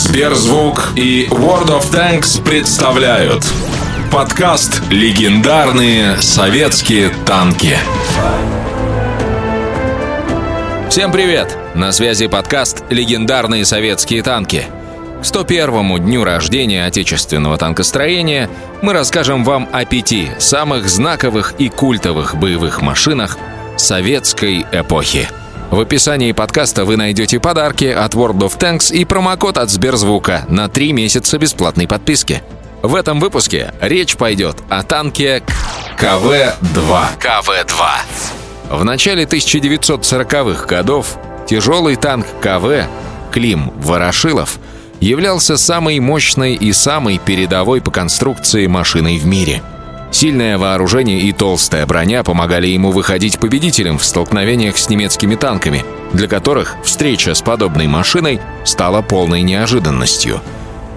Сберзвук и World of Tanks представляют подкаст «Легендарные советские танки». Всем привет! На связи подкаст «Легендарные советские танки». К 101-му дню рождения отечественного танкостроения мы расскажем вам о пяти самых знаковых и культовых боевых машинах советской эпохи. В описании подкаста вы найдете подарки от World of Tanks и промокод от Сберзвука на 3 месяца бесплатной подписки. В этом выпуске речь пойдет о танке КВ-2. КВ-2. В начале 1940-х годов тяжелый танк КВ Клим Ворошилов являлся самой мощной и самой передовой по конструкции машиной в мире – Сильное вооружение и толстая броня помогали ему выходить победителем в столкновениях с немецкими танками, для которых встреча с подобной машиной стала полной неожиданностью.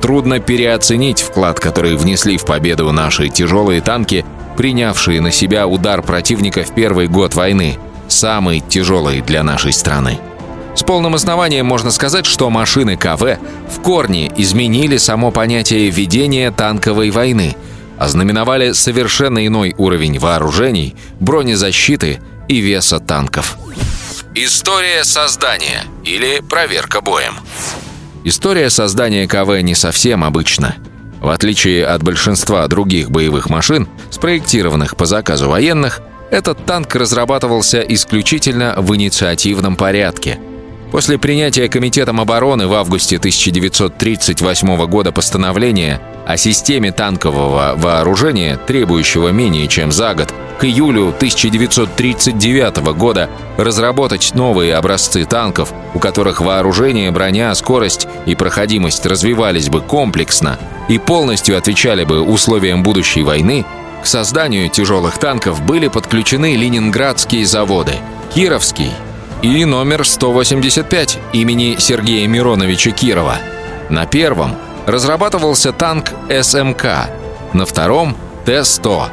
Трудно переоценить вклад, который внесли в победу наши тяжелые танки, принявшие на себя удар противника в первый год войны, самый тяжелый для нашей страны. С полным основанием можно сказать, что машины КВ в корне изменили само понятие ведения танковой войны – ознаменовали совершенно иной уровень вооружений, бронезащиты и веса танков. История создания или проверка боем. История создания КВ не совсем обычна. В отличие от большинства других боевых машин, спроектированных по заказу военных, этот танк разрабатывался исключительно в инициативном порядке – После принятия Комитетом обороны в августе 1938 года постановления о системе танкового вооружения, требующего менее чем за год, к июлю 1939 года разработать новые образцы танков, у которых вооружение, броня, скорость и проходимость развивались бы комплексно и полностью отвечали бы условиям будущей войны, к созданию тяжелых танков были подключены ленинградские заводы – Кировский, и номер 185 имени Сергея Мироновича Кирова. На первом разрабатывался танк СМК, на втором – Т-100.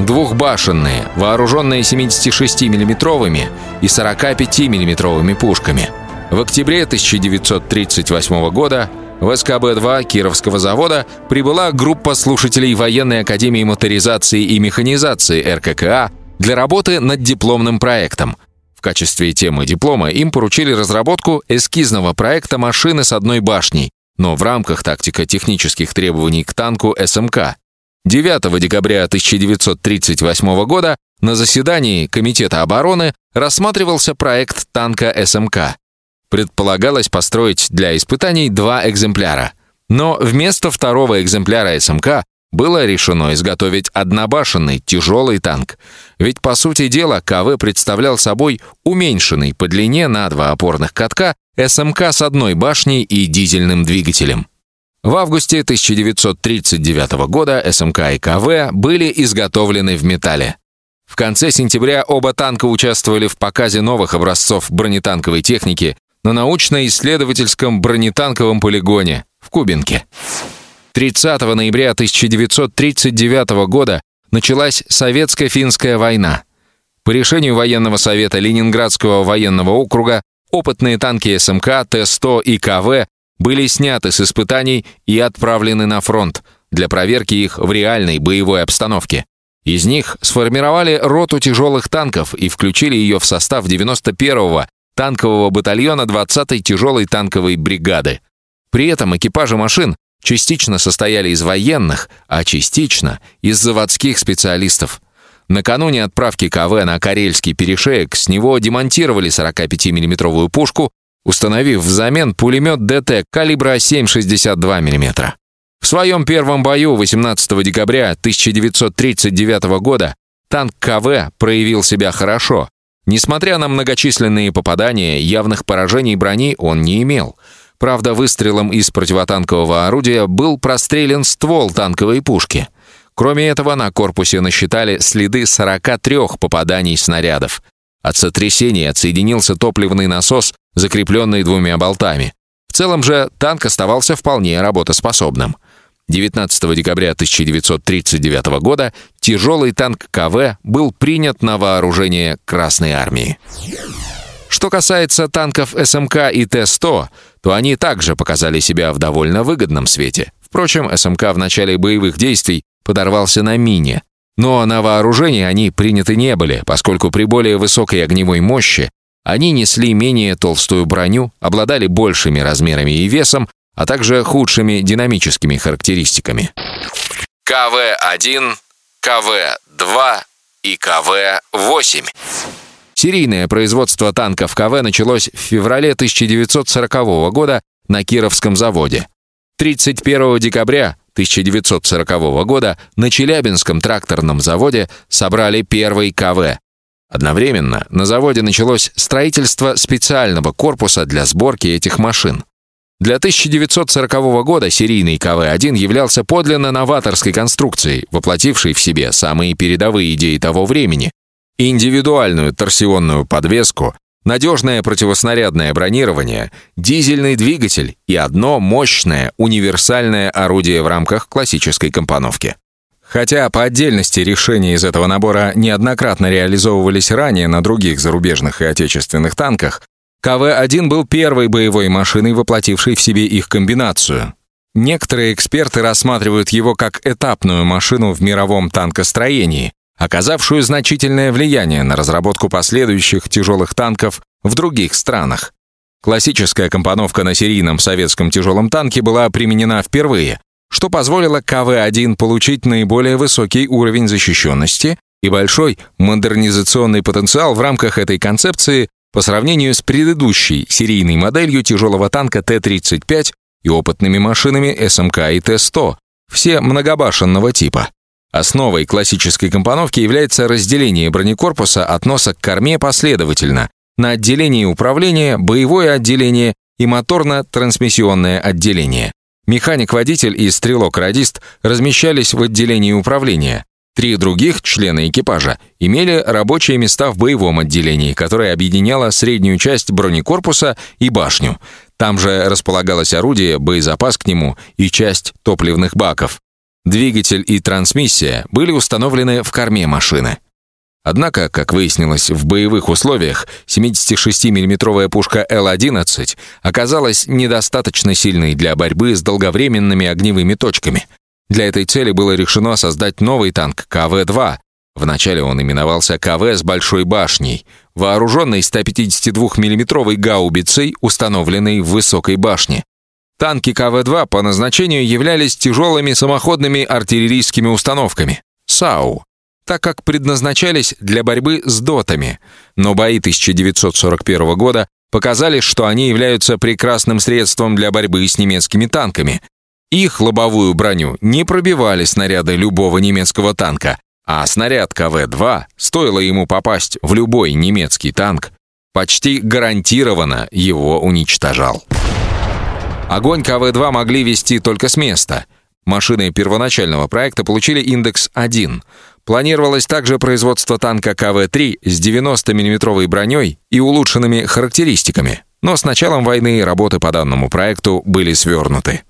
Двухбашенные, вооруженные 76 миллиметровыми и 45 миллиметровыми пушками. В октябре 1938 года в СКБ-2 Кировского завода прибыла группа слушателей Военной академии моторизации и механизации РККА для работы над дипломным проектом – качестве темы диплома им поручили разработку эскизного проекта машины с одной башней, но в рамках тактико-технических требований к танку СМК. 9 декабря 1938 года на заседании Комитета обороны рассматривался проект танка СМК. Предполагалось построить для испытаний два экземпляра. Но вместо второго экземпляра СМК было решено изготовить однобашенный тяжелый танк. Ведь, по сути дела, КВ представлял собой уменьшенный по длине на два опорных катка СМК с одной башней и дизельным двигателем. В августе 1939 года СМК и КВ были изготовлены в металле. В конце сентября оба танка участвовали в показе новых образцов бронетанковой техники на научно-исследовательском бронетанковом полигоне в Кубинке. 30 ноября 1939 года началась Советско-финская война. По решению военного совета Ленинградского военного округа опытные танки СМК, Т-100 и КВ были сняты с испытаний и отправлены на фронт для проверки их в реальной боевой обстановке. Из них сформировали роту тяжелых танков и включили ее в состав 91-го танкового батальона 20-й тяжелой танковой бригады. При этом экипажи машин частично состояли из военных, а частично из заводских специалистов. Накануне отправки КВ на Карельский перешеек с него демонтировали 45 миллиметровую пушку, установив взамен пулемет ДТ калибра 7,62 мм. В своем первом бою 18 декабря 1939 года танк КВ проявил себя хорошо. Несмотря на многочисленные попадания, явных поражений брони он не имел – Правда, выстрелом из противотанкового орудия был прострелен ствол танковой пушки. Кроме этого, на корпусе насчитали следы 43 попаданий снарядов. От сотрясения отсоединился топливный насос, закрепленный двумя болтами. В целом же танк оставался вполне работоспособным. 19 декабря 1939 года тяжелый танк КВ был принят на вооружение Красной Армии. Что касается танков СМК и Т-100, то они также показали себя в довольно выгодном свете. Впрочем, СМК в начале боевых действий подорвался на мине. Но на вооружение они приняты не были, поскольку при более высокой огневой мощи они несли менее толстую броню, обладали большими размерами и весом, а также худшими динамическими характеристиками. КВ-1, КВ-2 и КВ-8. Серийное производство танков КВ началось в феврале 1940 года на Кировском заводе. 31 декабря 1940 года на Челябинском тракторном заводе собрали первый КВ. Одновременно на заводе началось строительство специального корпуса для сборки этих машин. Для 1940 года серийный КВ-1 являлся подлинно новаторской конструкцией, воплотившей в себе самые передовые идеи того времени, индивидуальную торсионную подвеску, надежное противоснарядное бронирование, дизельный двигатель и одно мощное универсальное орудие в рамках классической компоновки. Хотя по отдельности решения из этого набора неоднократно реализовывались ранее на других зарубежных и отечественных танках, КВ-1 был первой боевой машиной, воплотившей в себе их комбинацию. Некоторые эксперты рассматривают его как этапную машину в мировом танкостроении, оказавшую значительное влияние на разработку последующих тяжелых танков в других странах. Классическая компоновка на серийном советском тяжелом танке была применена впервые, что позволило КВ-1 получить наиболее высокий уровень защищенности и большой модернизационный потенциал в рамках этой концепции по сравнению с предыдущей серийной моделью тяжелого танка Т-35 и опытными машинами СМК и Т-100, все многобашенного типа. Основой классической компоновки является разделение бронекорпуса от носа к корме последовательно на отделение управления, боевое отделение и моторно-трансмиссионное отделение. Механик-водитель и стрелок-радист размещались в отделении управления. Три других члена экипажа имели рабочие места в боевом отделении, которое объединяло среднюю часть бронекорпуса и башню. Там же располагалось орудие, боезапас к нему и часть топливных баков. Двигатель и трансмиссия были установлены в корме машины. Однако, как выяснилось, в боевых условиях 76 миллиметровая пушка Л-11 оказалась недостаточно сильной для борьбы с долговременными огневыми точками. Для этой цели было решено создать новый танк КВ-2. Вначале он именовался КВ с большой башней, вооруженный 152 миллиметровой гаубицей, установленной в высокой башне. Танки КВ-2 по назначению являлись тяжелыми самоходными артиллерийскими установками САУ, так как предназначались для борьбы с дотами, но бои 1941 года показали, что они являются прекрасным средством для борьбы с немецкими танками. Их лобовую броню не пробивали снаряды любого немецкого танка, а снаряд КВ-2, стоило ему попасть в любой немецкий танк, почти гарантированно его уничтожал. Огонь КВ-2 могли вести только с места. Машины первоначального проекта получили индекс 1. Планировалось также производство танка КВ-3 с 90 миллиметровой броней и улучшенными характеристиками. Но с началом войны работы по данному проекту были свернуты.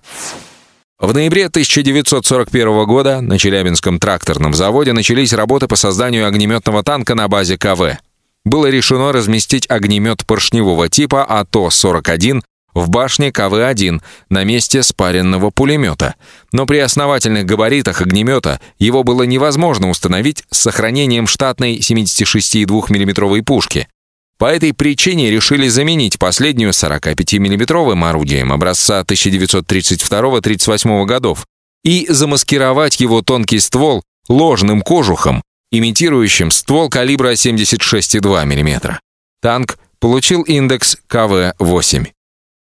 В ноябре 1941 года на Челябинском тракторном заводе начались работы по созданию огнеметного танка на базе КВ. Было решено разместить огнемет поршневого типа АТО-41 в башне КВ-1 на месте спаренного пулемета. Но при основательных габаритах огнемета его было невозможно установить с сохранением штатной 76,2 мм пушки. По этой причине решили заменить последнюю 45 миллиметровым орудием образца 1932-38 годов и замаскировать его тонкий ствол ложным кожухом, имитирующим ствол калибра 76,2 мм. Танк получил индекс КВ-8.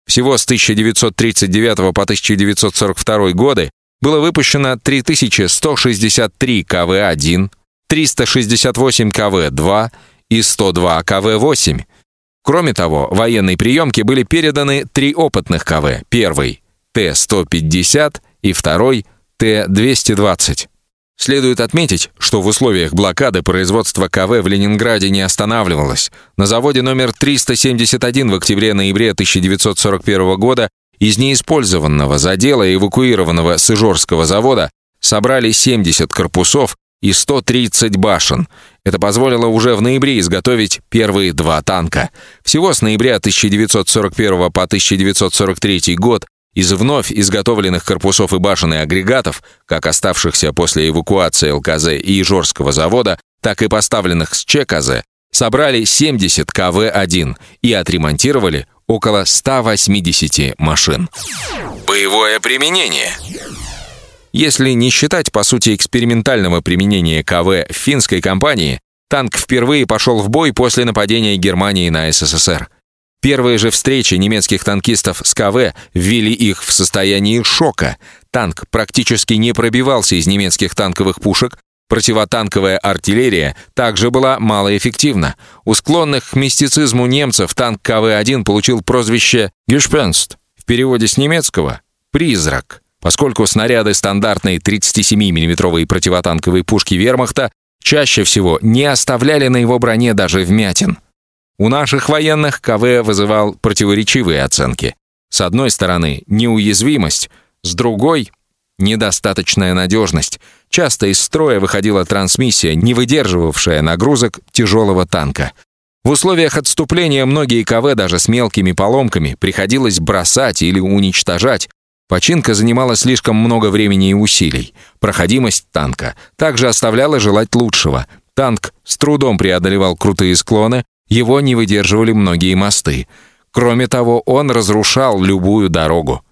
Всего с 1939 по 1942 годы было выпущено 3163 КВ-1, 368 КВ-2 и 102 КВ-8. Кроме того, военной приемке были переданы три опытных КВ. Первый — Т-150 и второй — Т-220. Следует отметить, что в условиях блокады производство КВ в Ленинграде не останавливалось. На заводе номер 371 в октябре-ноябре 1941 года из неиспользованного задела эвакуированного с Ижорского завода собрали 70 корпусов и 130 башен. Это позволило уже в ноябре изготовить первые два танка. Всего с ноября 1941 по 1943 год из вновь изготовленных корпусов и башен и агрегатов, как оставшихся после эвакуации ЛКЗ и Ижорского завода, так и поставленных с ЧКЗ, собрали 70 КВ-1 и отремонтировали около 180 машин. Боевое применение если не считать, по сути, экспериментального применения КВ финской компании, танк впервые пошел в бой после нападения Германии на СССР. Первые же встречи немецких танкистов с КВ ввели их в состояние шока. Танк практически не пробивался из немецких танковых пушек, противотанковая артиллерия также была малоэффективна. У склонных к мистицизму немцев танк КВ-1 получил прозвище «Гешпенст», в переводе с немецкого «призрак». Поскольку снаряды стандартной 37 миллиметровой противотанковой пушки Вермахта чаще всего не оставляли на его броне даже вмятин. У наших военных КВ вызывал противоречивые оценки. С одной стороны, неуязвимость, с другой — недостаточная надежность. Часто из строя выходила трансмиссия, не выдерживавшая нагрузок тяжелого танка. В условиях отступления многие КВ даже с мелкими поломками приходилось бросать или уничтожать, Починка занимала слишком много времени и усилий. Проходимость танка также оставляла желать лучшего. Танк с трудом преодолевал крутые склоны, его не выдерживали многие мосты. Кроме того, он разрушал любую дорогу.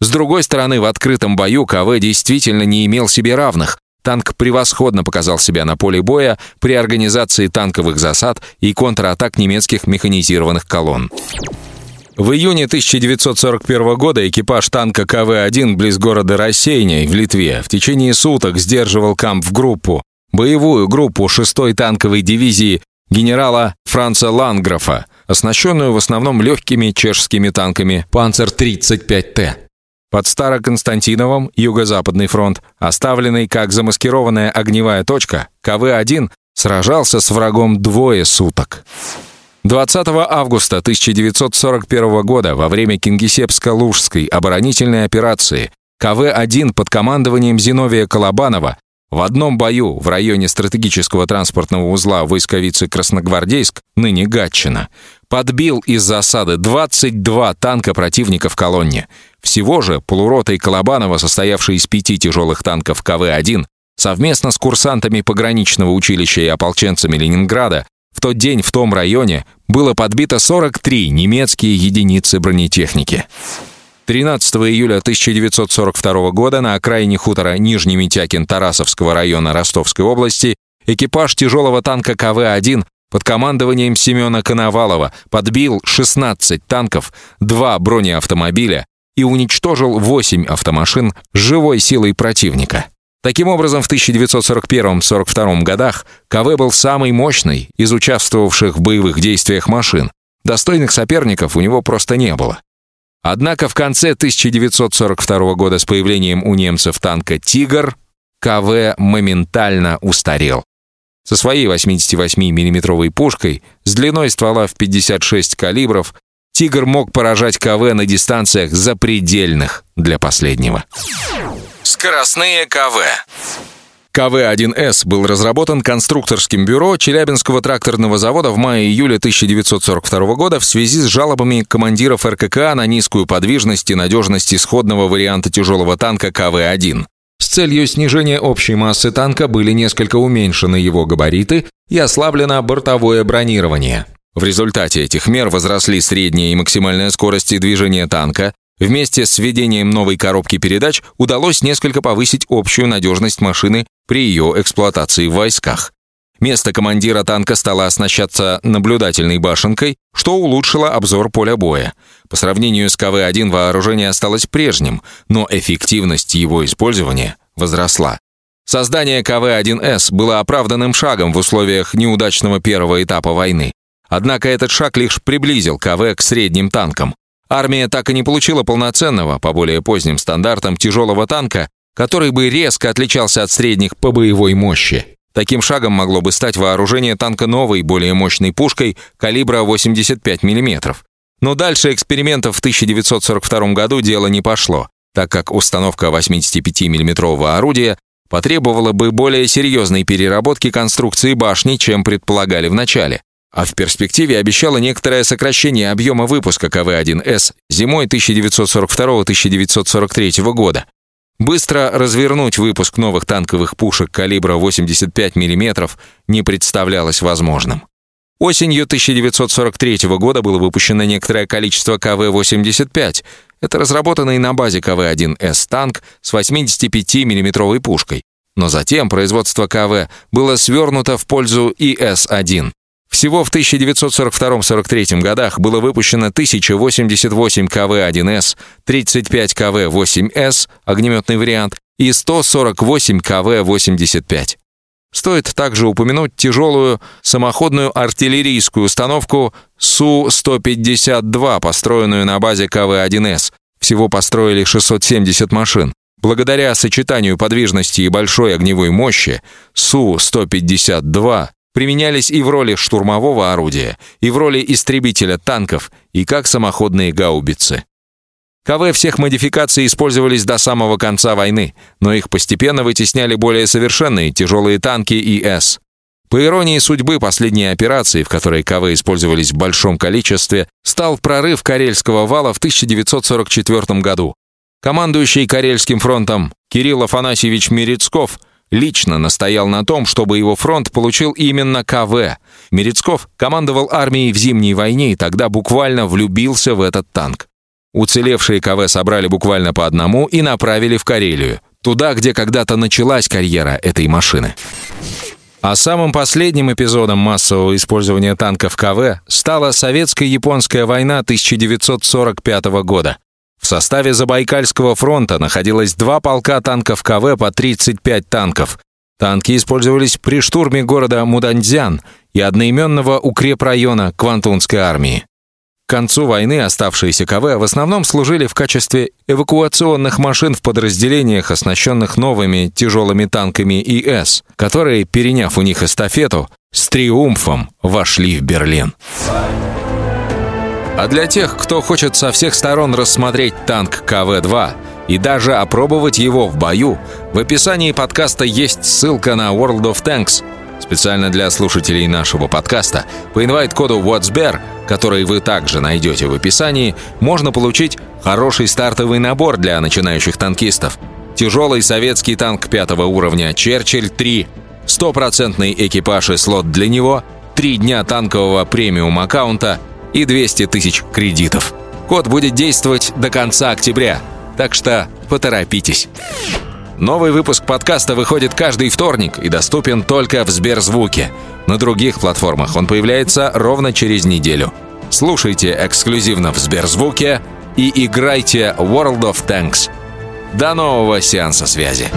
С другой стороны, в открытом бою КВ действительно не имел себе равных. Танк превосходно показал себя на поле боя при организации танковых засад и контратак немецких механизированных колонн. В июне 1941 года экипаж танка КВ-1 близ города Рассеяния в Литве в течение суток сдерживал камп в группу, боевую группу 6-й танковой дивизии генерала Франца Ланграфа, оснащенную в основном легкими чешскими танками «Панцер-35Т». Под Староконстантиновым, Юго-Западный фронт, оставленный как замаскированная огневая точка, КВ-1 сражался с врагом двое суток. 20 августа 1941 года во время Кингисеппско-Лужской оборонительной операции КВ-1 под командованием Зиновия Колобанова в одном бою в районе стратегического транспортного узла войсковицы Красногвардейск, ныне Гатчина, подбил из засады 22 танка противника в колонне. Всего же полуротой Колобанова, состоявшей из пяти тяжелых танков КВ-1, совместно с курсантами пограничного училища и ополченцами Ленинграда в тот день в том районе было подбито 43 немецкие единицы бронетехники. 13 июля 1942 года на окраине хутора Нижний Митякин Тарасовского района Ростовской области экипаж тяжелого танка КВ-1 под командованием Семена Коновалова подбил 16 танков, 2 бронеавтомобиля и уничтожил 8 автомашин живой силой противника. Таким образом, в 1941-42 годах КВ был самый мощный из участвовавших в боевых действиях машин. Достойных соперников у него просто не было. Однако в конце 1942 года с появлением у немцев танка «Тигр» КВ моментально устарел. Со своей 88 миллиметровой пушкой с длиной ствола в 56 калибров «Тигр» мог поражать КВ на дистанциях запредельных для последнего. Скоростные КВ. КВ-1С был разработан конструкторским бюро Челябинского тракторного завода в мае-июле 1942 года в связи с жалобами командиров РКК на низкую подвижность и надежность исходного варианта тяжелого танка КВ-1. С целью снижения общей массы танка были несколько уменьшены его габариты и ослаблено бортовое бронирование. В результате этих мер возросли средняя и максимальная скорости движения танка, Вместе с введением новой коробки передач удалось несколько повысить общую надежность машины при ее эксплуатации в войсках. Место командира танка стало оснащаться наблюдательной башенкой, что улучшило обзор поля боя. По сравнению с КВ-1 вооружение осталось прежним, но эффективность его использования возросла. Создание КВ-1С было оправданным шагом в условиях неудачного первого этапа войны. Однако этот шаг лишь приблизил КВ к средним танкам. Армия так и не получила полноценного, по более поздним стандартам, тяжелого танка, который бы резко отличался от средних по боевой мощи. Таким шагом могло бы стать вооружение танка новой, более мощной пушкой калибра 85 мм. Но дальше экспериментов в 1942 году дело не пошло, так как установка 85 миллиметрового орудия потребовало бы более серьезной переработки конструкции башни, чем предполагали в начале. А в перспективе обещало некоторое сокращение объема выпуска КВ-1С зимой 1942-1943 года. Быстро развернуть выпуск новых танковых пушек калибра 85 мм не представлялось возможным. Осенью 1943 года было выпущено некоторое количество КВ-85. Это разработанный на базе КВ-1С танк с 85 миллиметровой пушкой. Но затем производство КВ было свернуто в пользу ИС-1. Всего в 1942-43 годах было выпущено 1088 КВ-1С, 35 КВ-8С, огнеметный вариант, и 148 КВ-85. Стоит также упомянуть тяжелую самоходную артиллерийскую установку Су-152, построенную на базе КВ-1С. Всего построили 670 машин. Благодаря сочетанию подвижности и большой огневой мощи, Су-152 применялись и в роли штурмового орудия, и в роли истребителя танков, и как самоходные гаубицы. КВ всех модификаций использовались до самого конца войны, но их постепенно вытесняли более совершенные тяжелые танки ИС. По иронии судьбы, последней операции, в которой КВ использовались в большом количестве, стал прорыв Карельского вала в 1944 году. Командующий Карельским фронтом Кирилл Афанасьевич Мерецков лично настоял на том, чтобы его фронт получил именно КВ. Мерецков командовал армией в Зимней войне и тогда буквально влюбился в этот танк. Уцелевшие КВ собрали буквально по одному и направили в Карелию, туда, где когда-то началась карьера этой машины. А самым последним эпизодом массового использования танков КВ стала Советско-японская война 1945 года. В составе Забайкальского фронта находилось два полка танков КВ по 35 танков. Танки использовались при штурме города Муданьцзян и одноименного укрепрайона Квантунской армии. К концу войны оставшиеся КВ в основном служили в качестве эвакуационных машин в подразделениях, оснащенных новыми тяжелыми танками ИС, которые, переняв у них эстафету, с триумфом вошли в Берлин. А для тех, кто хочет со всех сторон рассмотреть танк КВ-2 и даже опробовать его в бою, в описании подкаста есть ссылка на World of Tanks – Специально для слушателей нашего подкаста по инвайт-коду WhatsBear, который вы также найдете в описании, можно получить хороший стартовый набор для начинающих танкистов. Тяжелый советский танк пятого уровня «Черчилль-3», стопроцентный экипаж и слот для него, три дня танкового премиум-аккаунта и 200 тысяч кредитов. Код будет действовать до конца октября, так что поторопитесь. Новый выпуск подкаста выходит каждый вторник и доступен только в Сберзвуке. На других платформах он появляется ровно через неделю. Слушайте эксклюзивно в Сберзвуке и играйте World of Tanks. До нового сеанса связи.